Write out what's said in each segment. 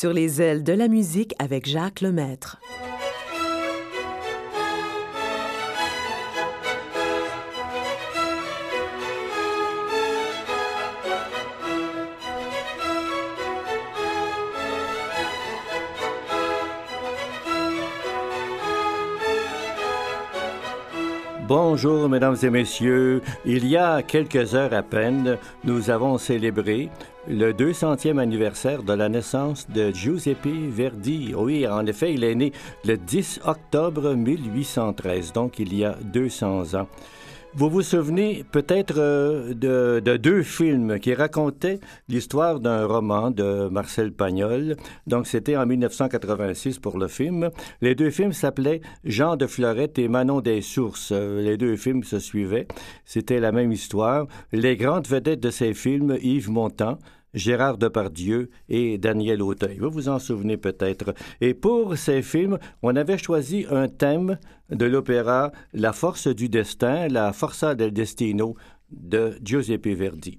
Sur les ailes de la musique avec Jacques Lemaître. Bonjour, mesdames et messieurs. Il y a quelques heures à peine, nous avons célébré le 200e anniversaire de la naissance de Giuseppe Verdi. Oui, en effet, il est né le 10 octobre 1813, donc il y a 200 ans. Vous vous souvenez peut-être euh, de, deux films qui racontaient l'histoire d'un roman de Marcel Pagnol. Donc, c'était en 1986 pour le film. Les deux films s'appelaient Jean de Fleurette et Manon des Sources. Les deux films se suivaient. C'était la même histoire. Les grandes vedettes de ces films, Yves Montand, Gérard Depardieu et Daniel Auteuil. Vous vous en souvenez peut-être. Et pour ces films, on avait choisi un thème de l'opéra La force du destin, la Forza del Destino de Giuseppe Verdi.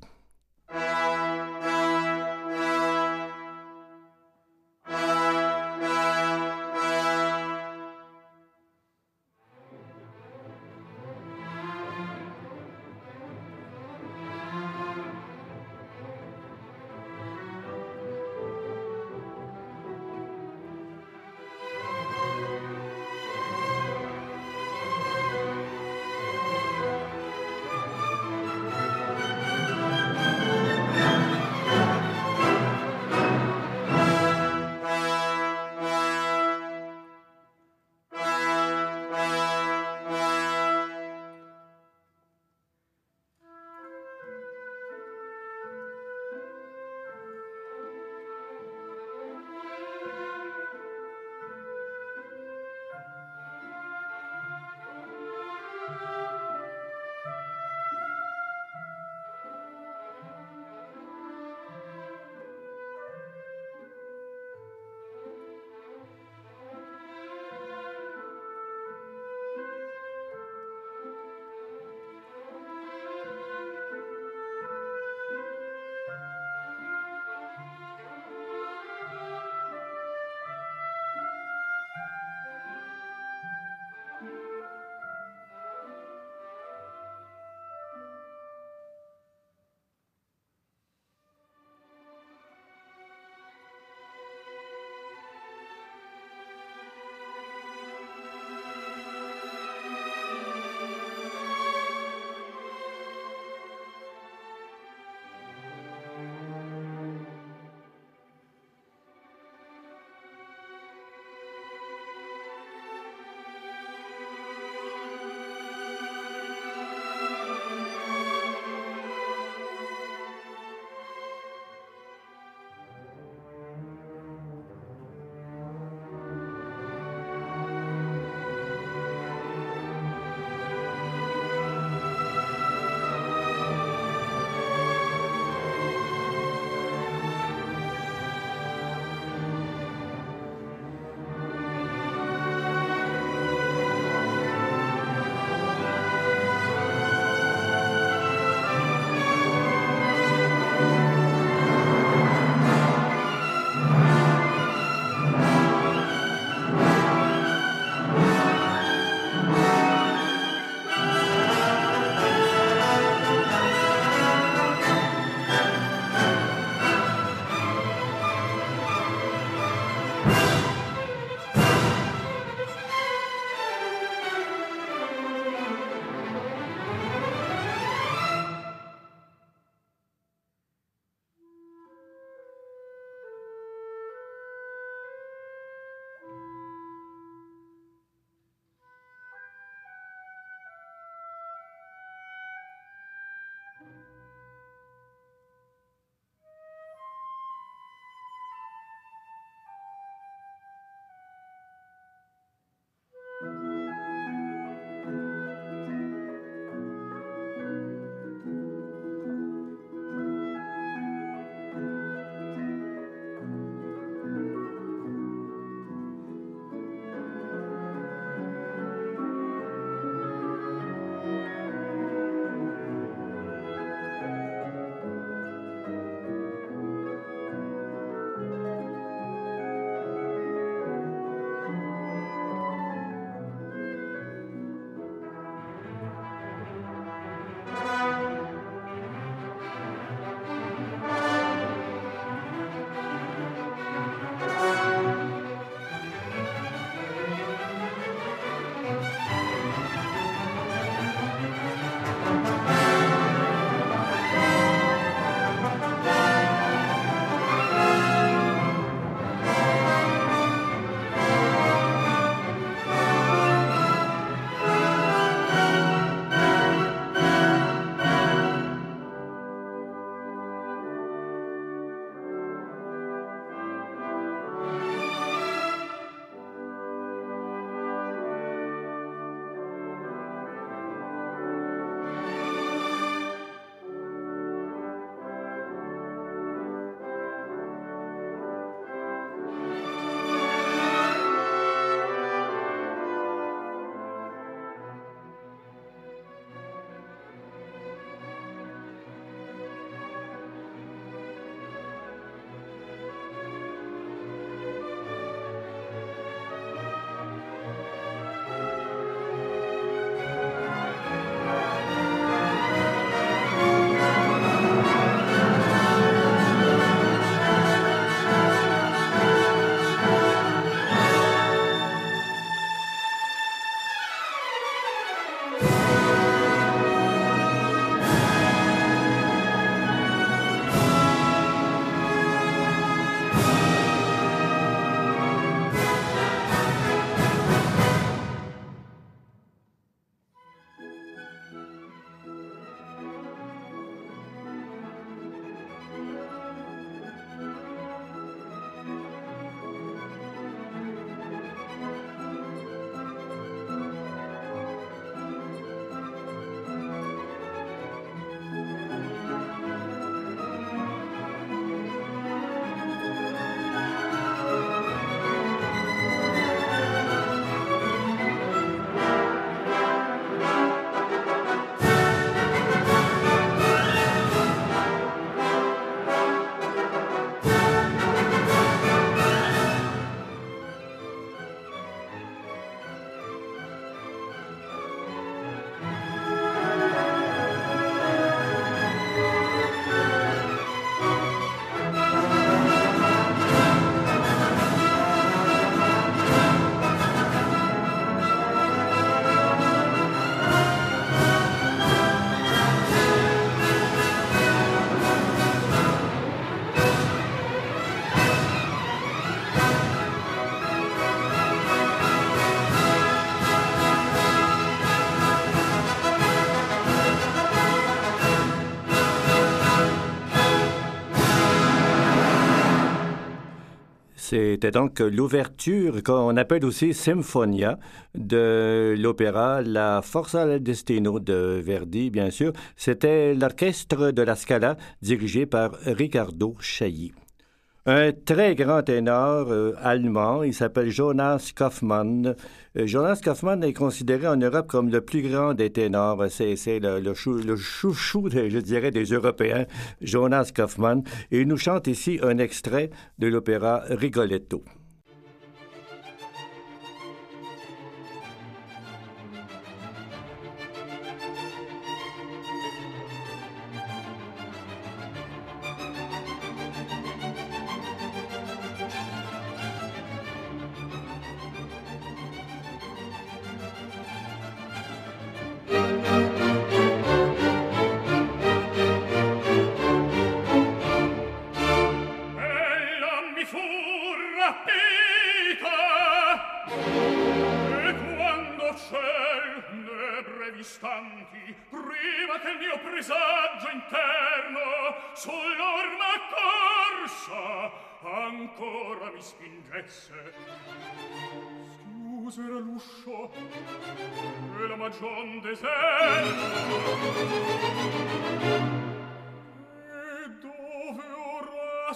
C'était donc l'ouverture qu'on appelle aussi Symphonia de l'opéra La Forza del Destino de Verdi, bien sûr. C'était l'orchestre de la Scala dirigé par Riccardo Chailly. Un très grand ténor euh, allemand, il s'appelle Jonas Kaufmann. Euh, Jonas Kaufmann est considéré en Europe comme le plus grand des ténors. C'est, le, le, chou, le chouchou, je dirais, des Européens, Jonas Kaufmann. Et il nous chante ici un extrait de l'opéra Rigoletto. et la magion des ailes. Et dove ora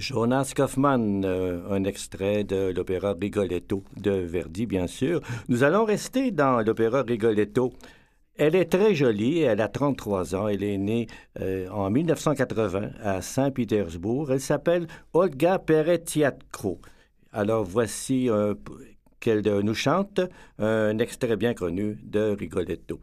Jonas Kaufmann, euh, un extrait de l'opéra Rigoletto de Verdi, bien sûr. Nous allons rester dans l'opéra Rigoletto. Elle est très jolie, elle a 33 ans, elle est née euh, en 1980 à Saint-Pétersbourg. Elle s'appelle Olga Peretiatko. Alors voici euh, qu'elle nous chante un extrait bien connu de Rigoletto.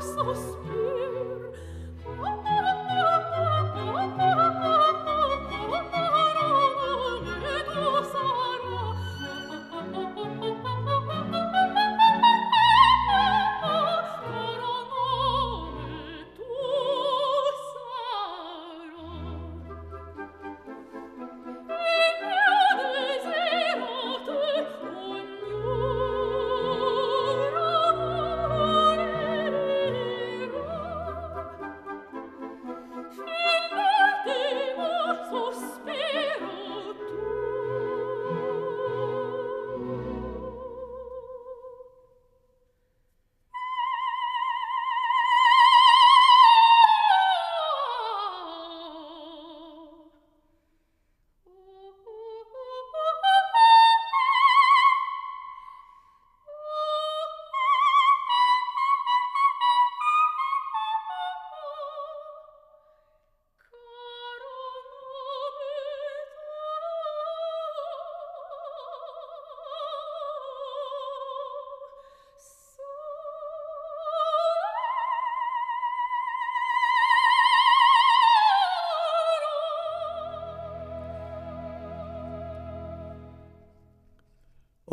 so sweet.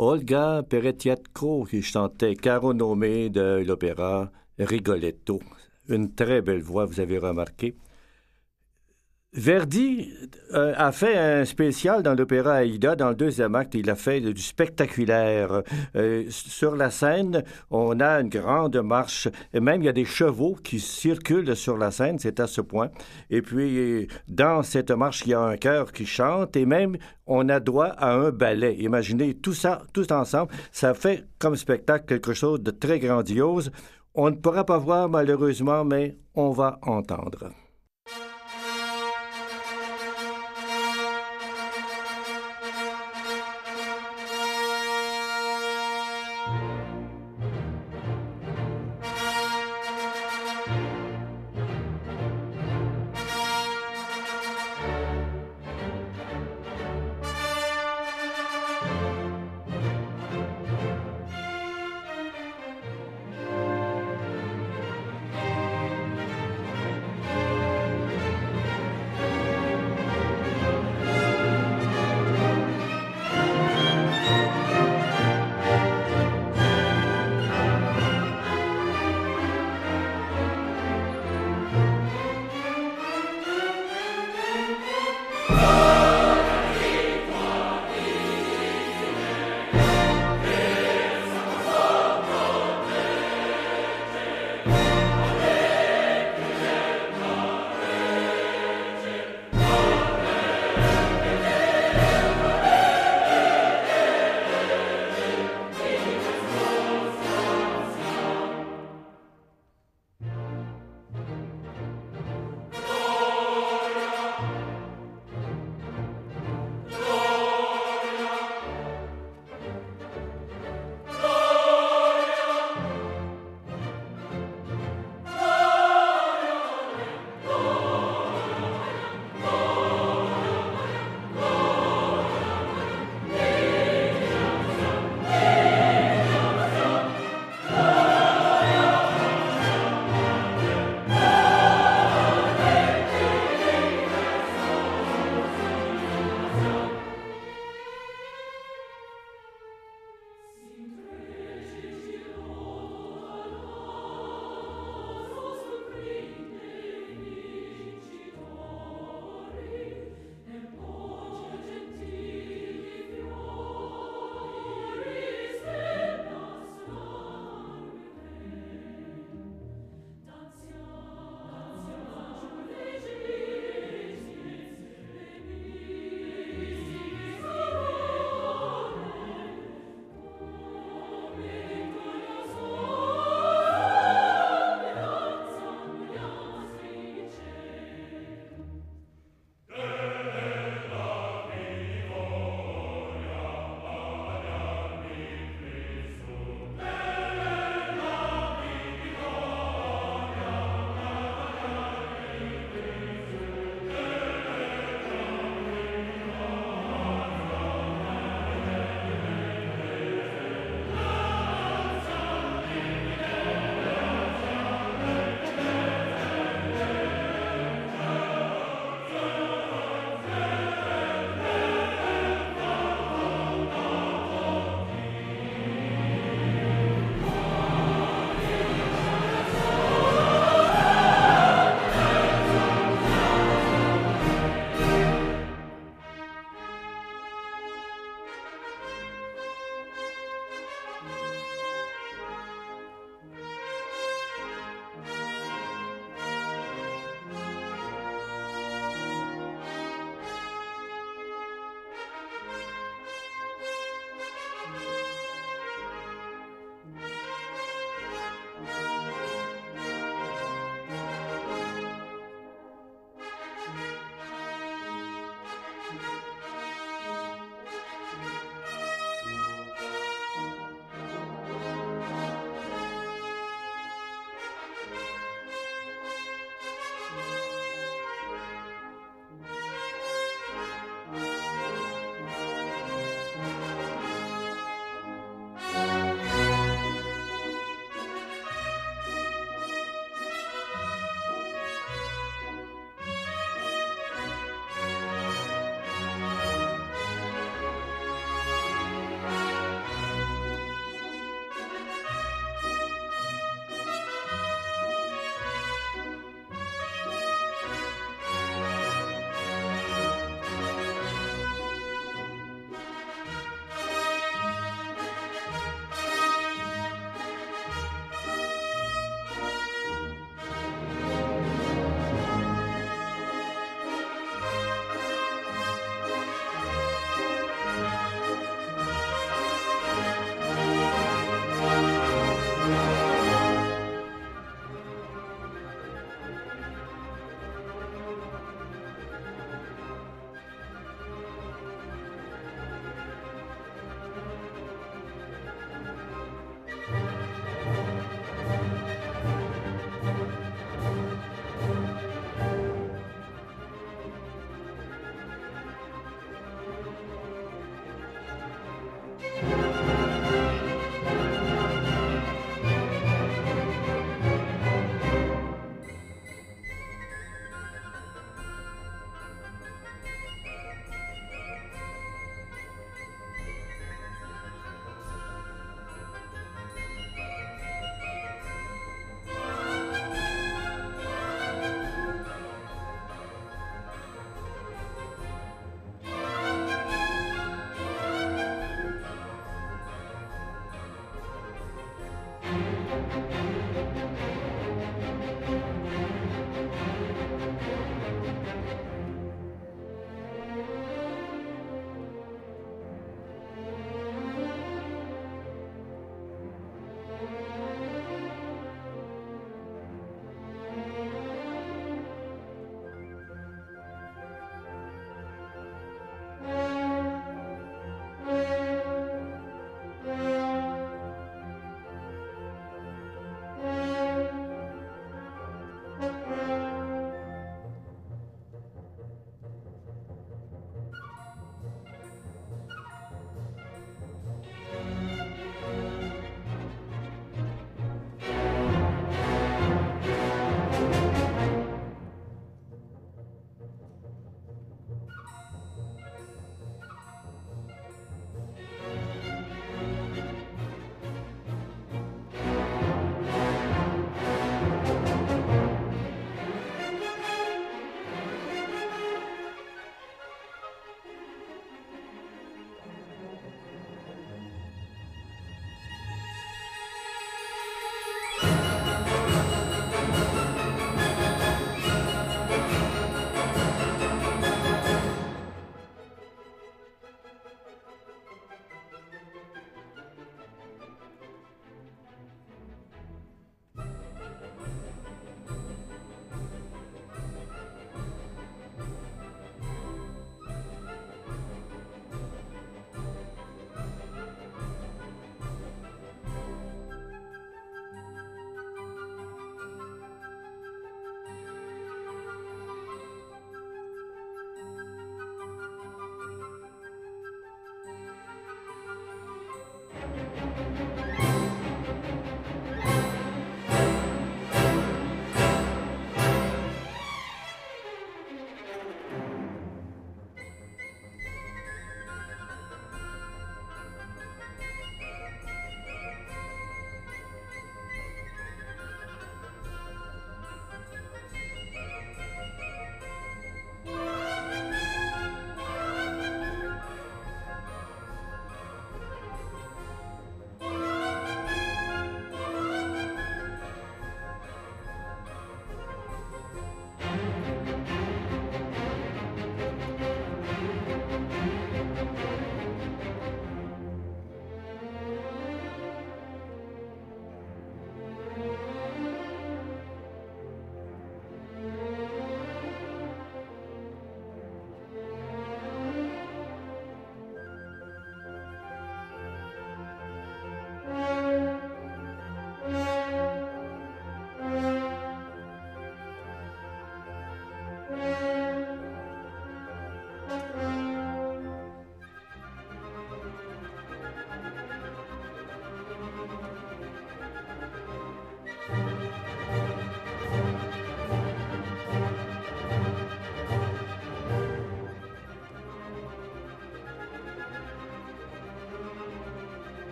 Olga Peretiatko qui chantait Caro Nome de l'opéra Rigoletto. Une très belle voix, vous avez remarqué. Verdi euh, a fait un spécial dans l'opéra Aïda, dans le deuxième acte. Il a fait du spectaculaire. Euh, sur la scène, on a une grande marche. Et même, il y a des chevaux qui circulent sur la scène. C'est à ce point. Et puis, dans cette marche, il y a un chœur qui chante. Et même, on a droit à un ballet. Imaginez tout ça, tout ensemble. Ça fait comme spectacle quelque chose de très grandiose. On ne pourra pas voir malheureusement, mais on va entendre.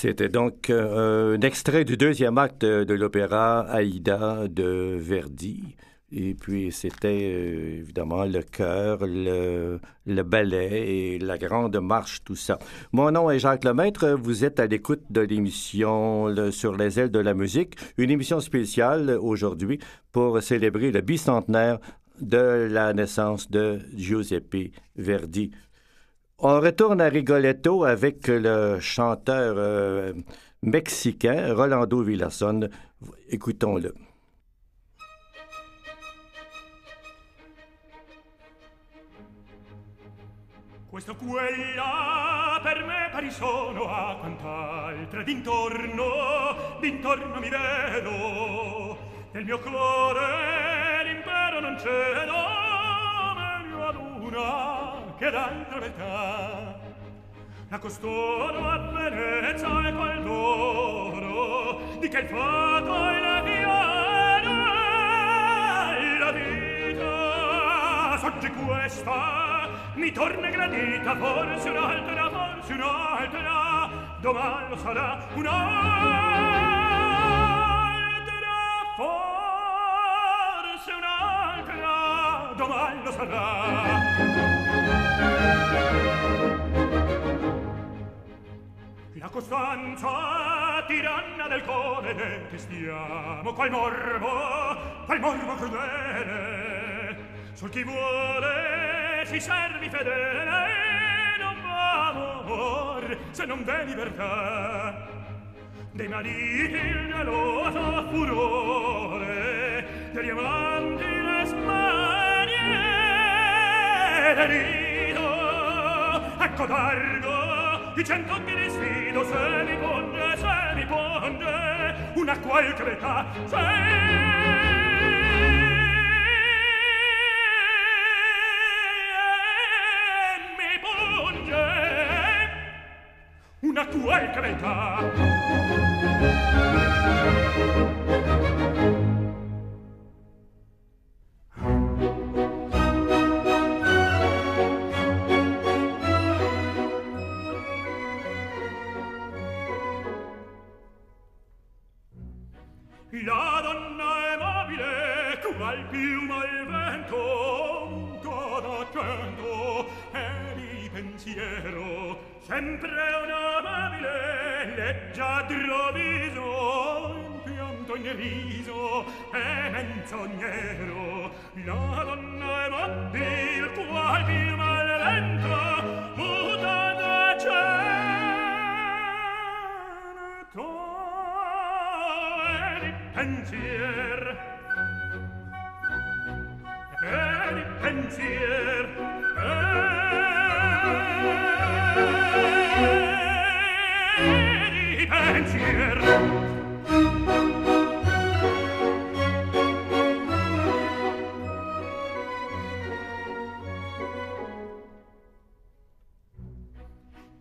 C'était donc euh, un extrait du deuxième acte de l'opéra Aïda de Verdi. Et puis, c'était euh, évidemment le chœur, le, le, ballet et la grande marche, tout ça. Mon nom est Jacques Lemaître. Vous êtes à l'écoute de l'émission Sur les ailes de la musique, une émission spéciale aujourd'hui pour célébrer le bicentenaire de la naissance de Giuseppe Verdi. On retourne à Rigoletto avec le chanteur euh, mexicain Rolando Villason. Écoutons-le. Questo quella per me pari sono a quant'altre d'intorno, d'intorno mi vedo. Nel mio cuore l'impero non cedo, meglio ad una che d'altra metà la costoro a Venezia e col d'oro di che il fato è la viola la vita. S'oggi questa mi torna gradita forse un'altra forse un'altra domani lo sarà un'altra forse un'altra domani lo sarà. La costanza tiranna del cuore ne testiamo qual morbo, qual morbo crudele. Sol chi vuole si servi fedele, non va amor se non v'è libertà. Dei mariti il geloso furore, degli amanti le smanie, becco d'argo di cent'occhi di sfido se mi ponge se mi ponge una qualche metà se una qualche metà. la donna è mobile qual piuma al vento un codo accento e di pensiero sempre un amabile leggiadro viso in pianto in riso e menzognero la donna è mobile qual piuma al vento pensier. E di pensier. E di pensier.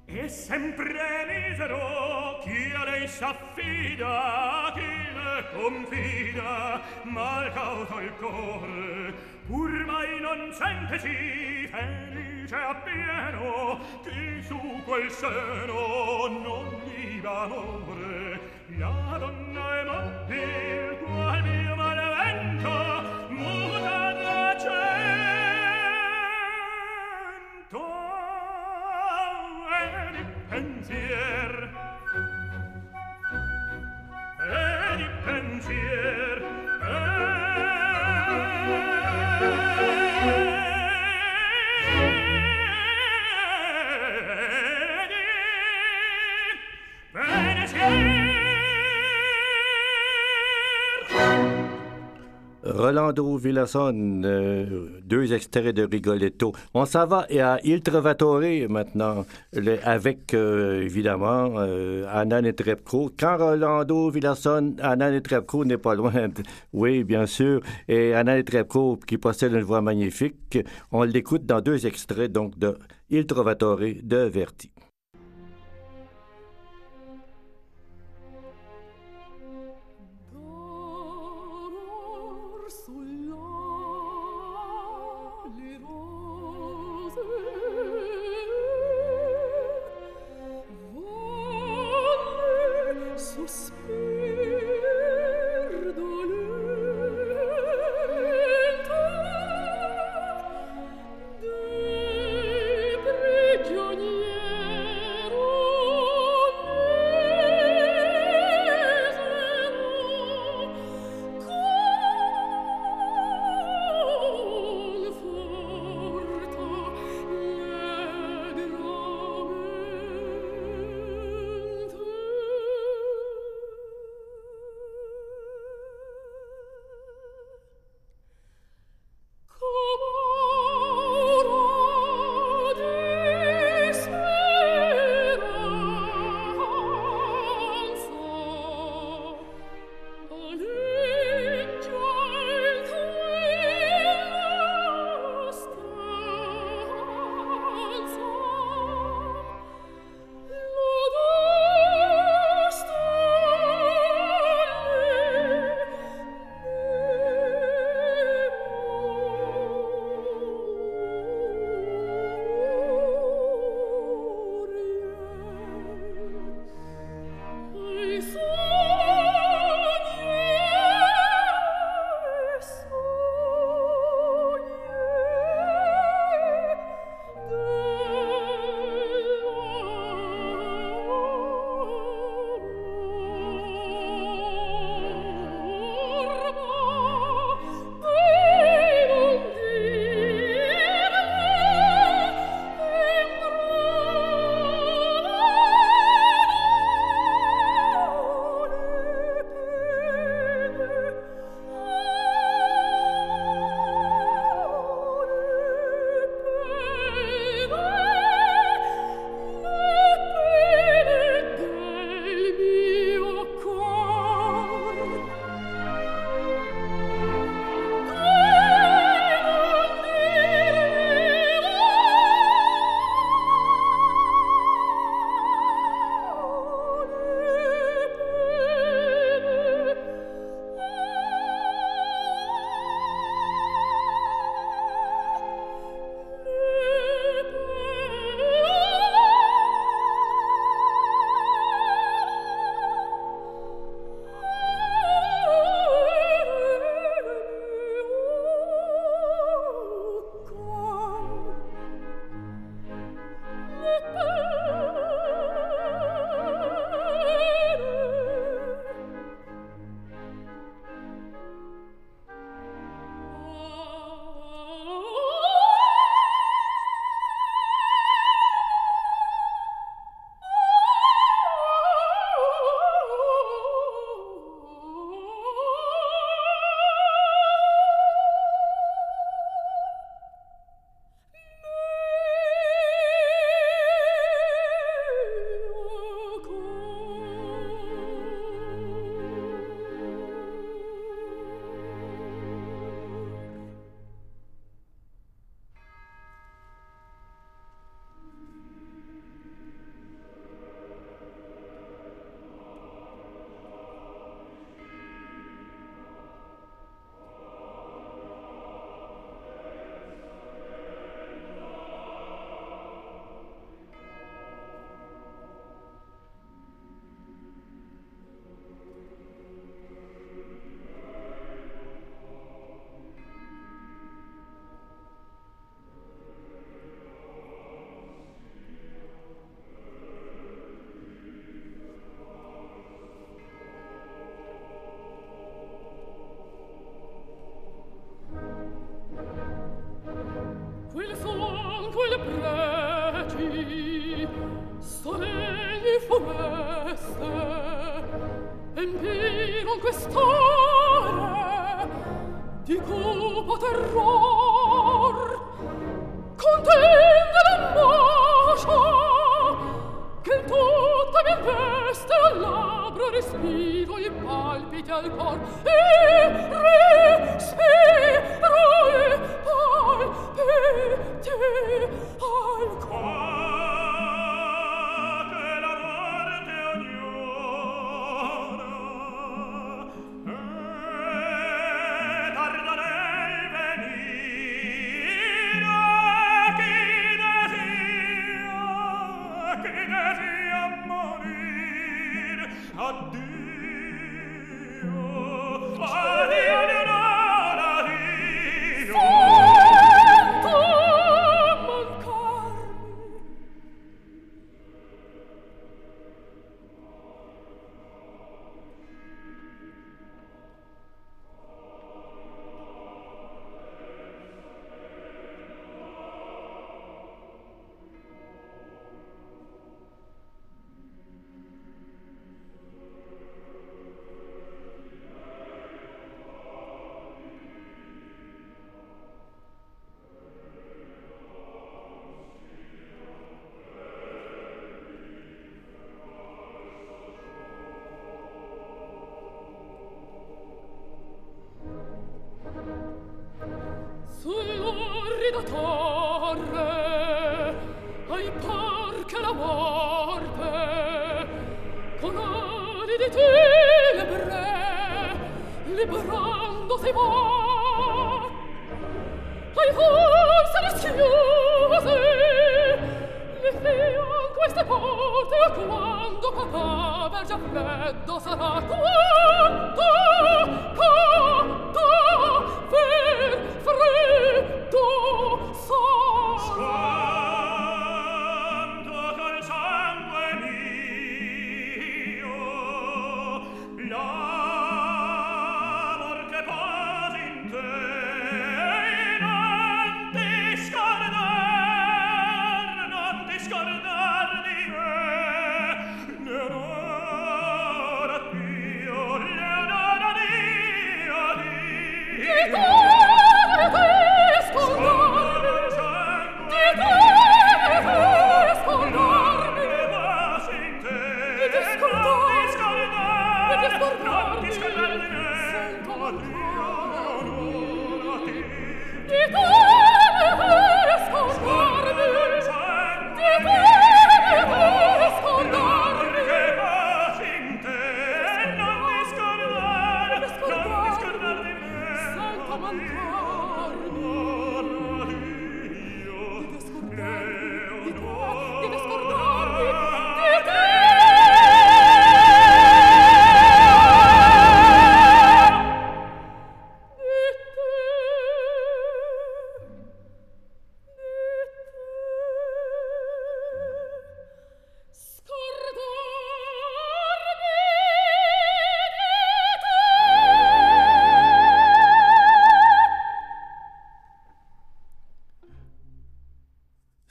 E sempre misero chi a lei s'affida? confida mal cauto il core pur mai non senteci felice appieno chi su quel seno non gli amore la donna è morte Rolando Villason, euh, deux extraits de Rigoletto. On s'en va à Il Trovatore maintenant, avec euh, évidemment euh, Anna Netrebko. Quand Rolando Villason, Anna Netrebko n'est pas loin, oui, bien sûr, et Anna Netrebko qui possède une voix magnifique, on l'écoute dans deux extraits donc de Il Trovatore de Verdi.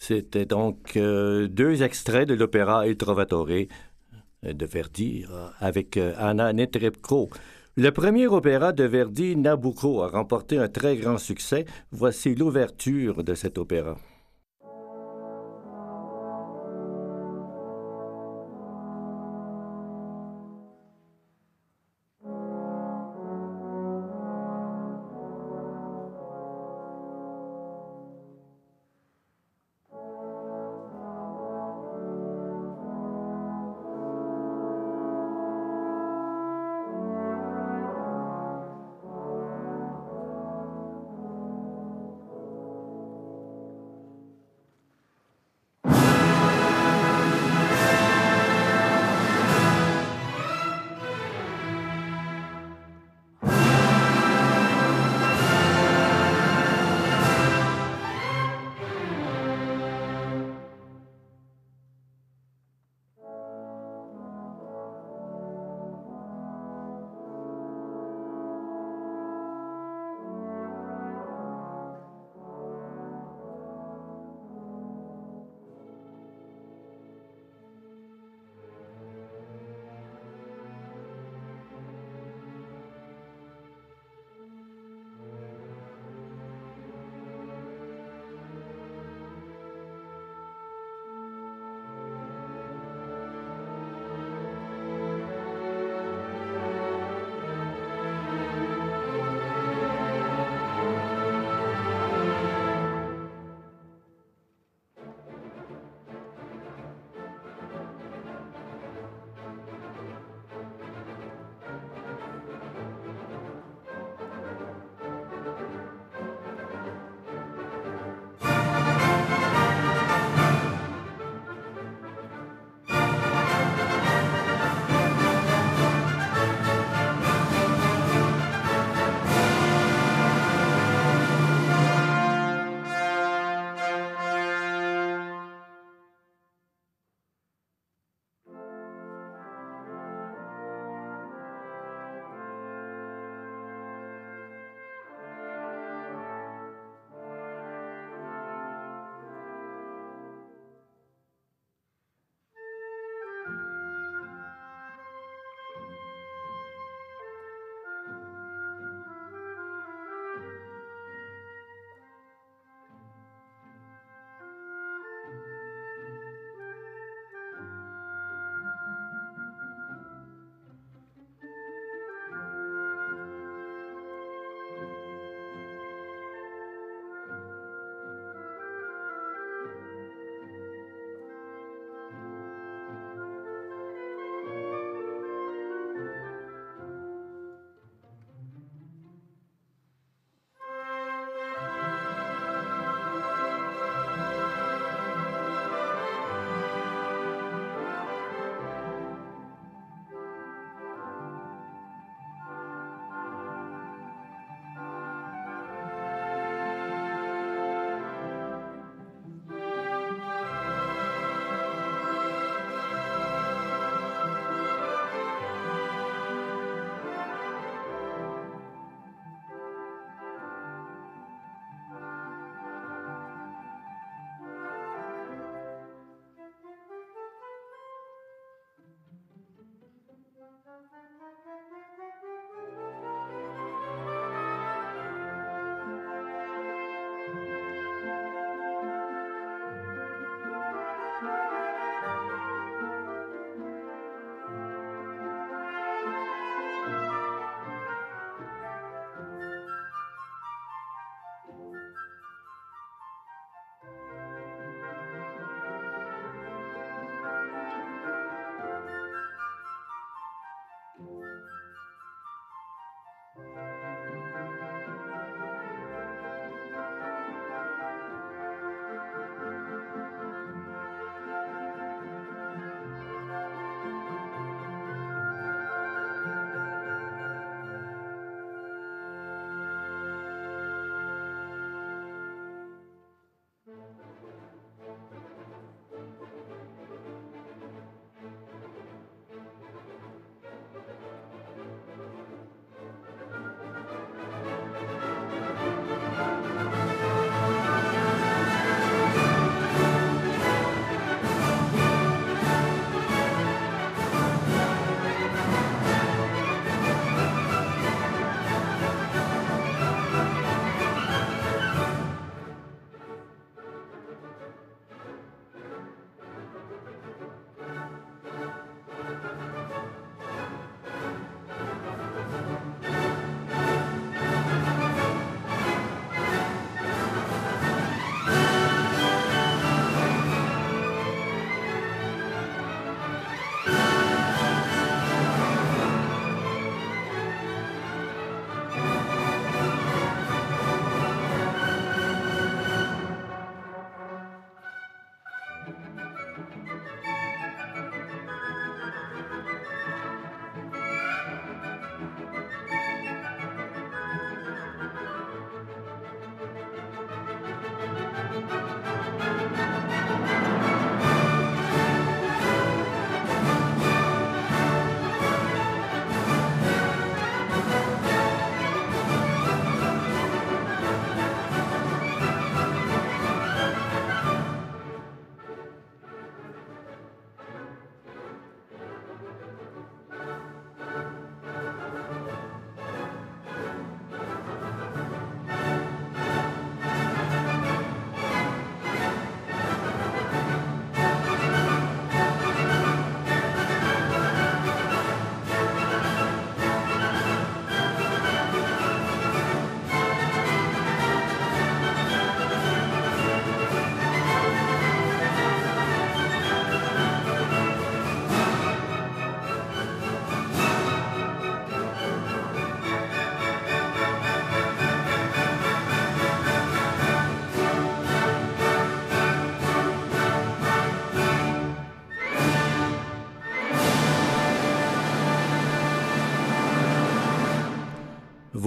C'était donc euh, deux extraits de l'opéra Il Trovatore euh, de Verdi euh, avec Anna Netrebko. Le premier opéra de Verdi, Nabucco, a remporté un très grand succès. Voici l'ouverture de cet opéra.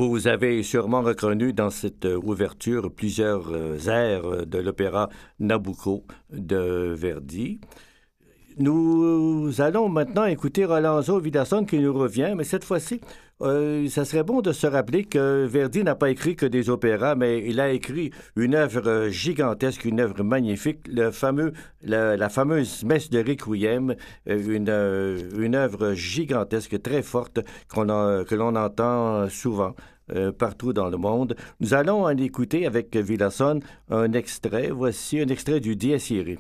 Vous avez sûrement reconnu dans cette euh, ouverture plusieurs euh, airs de l'opéra Nabucco de Verdi. Nous allons maintenant écouter Rolanzo Vidasson qui nous revient, mais cette fois-ci, euh, ça serait bon de se rappeler que Verdi n'a pas écrit que des opéras, mais il a écrit une œuvre gigantesque, une œuvre magnifique, le fameux, la, fameuse messe de Requiem, une, une œuvre gigantesque, très forte, qu'on a, que l'on entend souvent. Euh, partout dans le monde. Nous allons en écouter avec Villasson un extrait. Voici un extrait du Dies.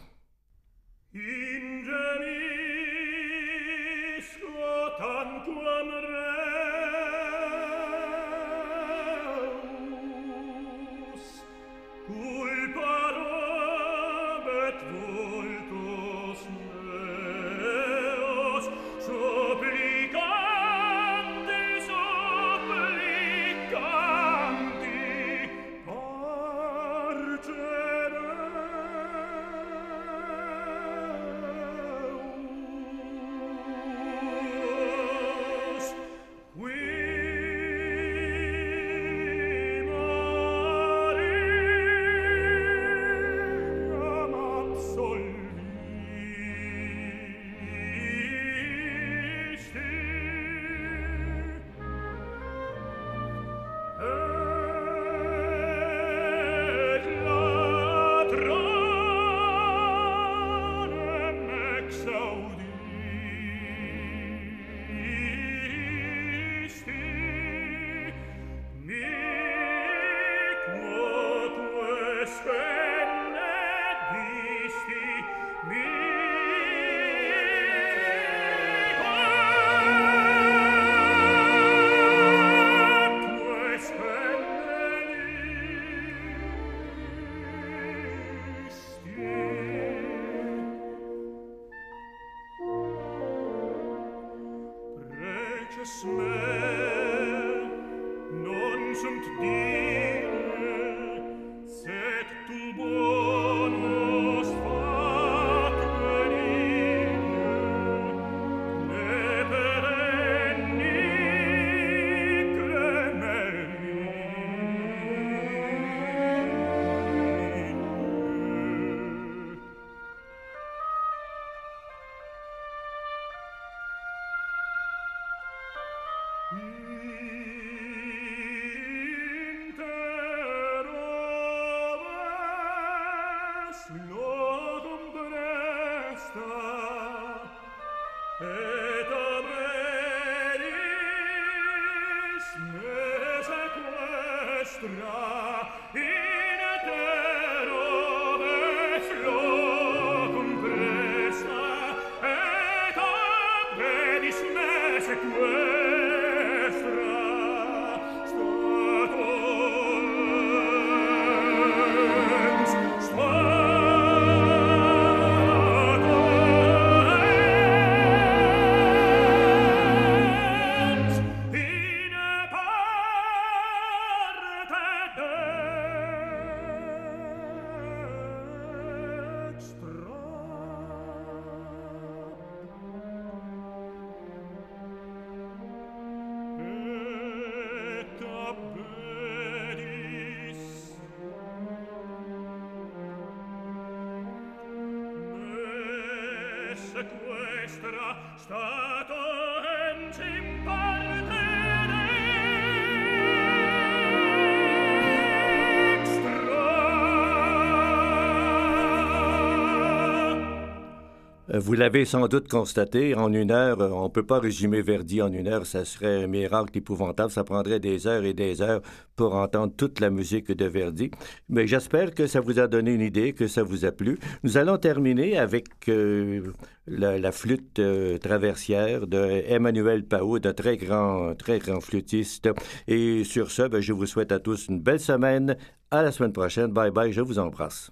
Vous l'avez sans doute constaté, en une heure, euh, on ne peut pas résumer Verdi en une heure, ça serait un miracle épouvantable, ça prendrait des heures et des heures pour entendre toute la musique de Verdi. Mais j'espère que ça vous a donné une idée, que ça vous a plu. Nous allons terminer avec euh, la, flûte traversière de Emmanuel Pau, de très grand, très grand flûtiste. Et sur ce, ben, je vous souhaite à tous une belle semaine. À la semaine prochaine. Bye bye, je vous embrasse.